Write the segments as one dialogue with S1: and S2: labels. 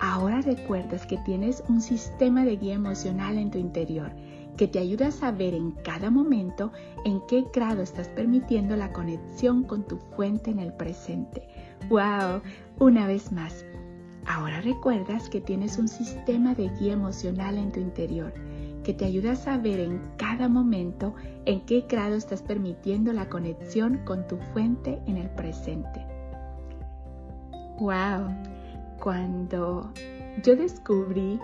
S1: ahora recuerdas que tienes un sistema de guía emocional en tu interior que te ayuda a saber en cada momento en qué grado estás permitiendo la conexión con tu fuente en el presente. ¡Wow! Una vez más, ahora recuerdas que tienes un sistema de guía emocional en tu interior que te ayuda a saber en cada momento en qué grado estás permitiendo la conexión con tu fuente en el presente. ¡Wow! Cuando yo descubrí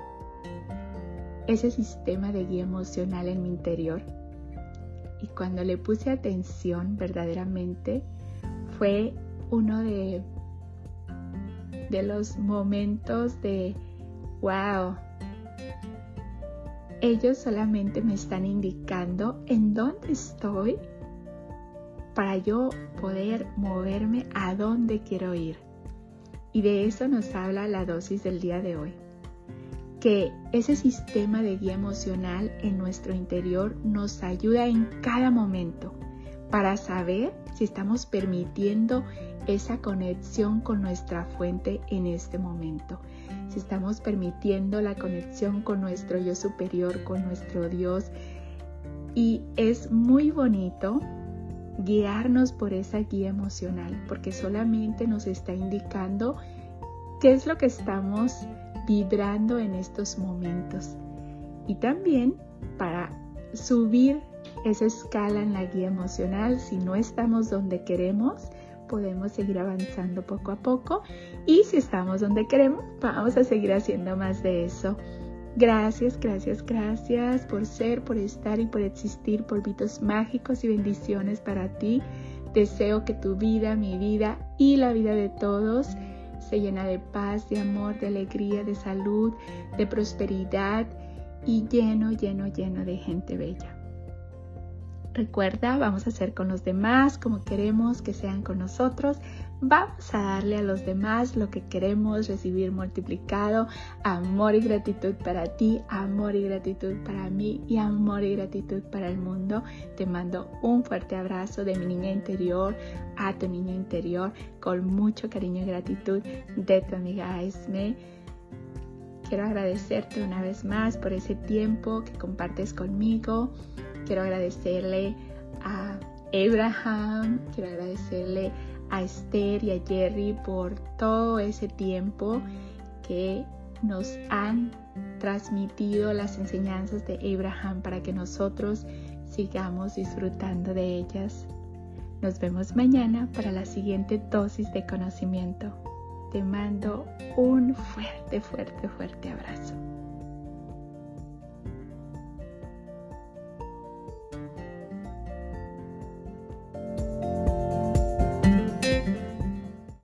S1: ese sistema de guía emocional en mi interior. Y cuando le puse atención verdaderamente, fue uno de, de los momentos de, wow, ellos solamente me están indicando en dónde estoy para yo poder moverme a dónde quiero ir. Y de eso nos habla la dosis del día de hoy que ese sistema de guía emocional en nuestro interior nos ayuda en cada momento para saber si estamos permitiendo esa conexión con nuestra fuente en este momento. Si estamos permitiendo la conexión con nuestro yo superior, con nuestro Dios. Y es muy bonito guiarnos por esa guía emocional, porque solamente nos está indicando qué es lo que estamos vibrando en estos momentos. Y también para subir esa escala en la guía emocional, si no estamos donde queremos, podemos seguir avanzando poco a poco. Y si estamos donde queremos, vamos a seguir haciendo más de eso. Gracias, gracias, gracias por ser, por estar y por existir, polvitos mágicos y bendiciones para ti. Deseo que tu vida, mi vida y la vida de todos se llena de paz, de amor, de alegría, de salud, de prosperidad y lleno, lleno, lleno de gente bella. Recuerda, vamos a hacer con los demás como queremos que sean con nosotros. Vamos a darle a los demás lo que queremos recibir multiplicado. Amor y gratitud para ti, amor y gratitud para mí y amor y gratitud para el mundo. Te mando un fuerte abrazo de mi niña interior a tu niño interior con mucho cariño y gratitud de tu amiga Esme. Quiero agradecerte una vez más por ese tiempo que compartes conmigo Quiero agradecerle a Abraham, quiero agradecerle a Esther y a Jerry por todo ese tiempo que nos han transmitido las enseñanzas de Abraham para que nosotros sigamos disfrutando de ellas. Nos vemos mañana para la siguiente dosis de conocimiento. Te mando un fuerte, fuerte, fuerte abrazo.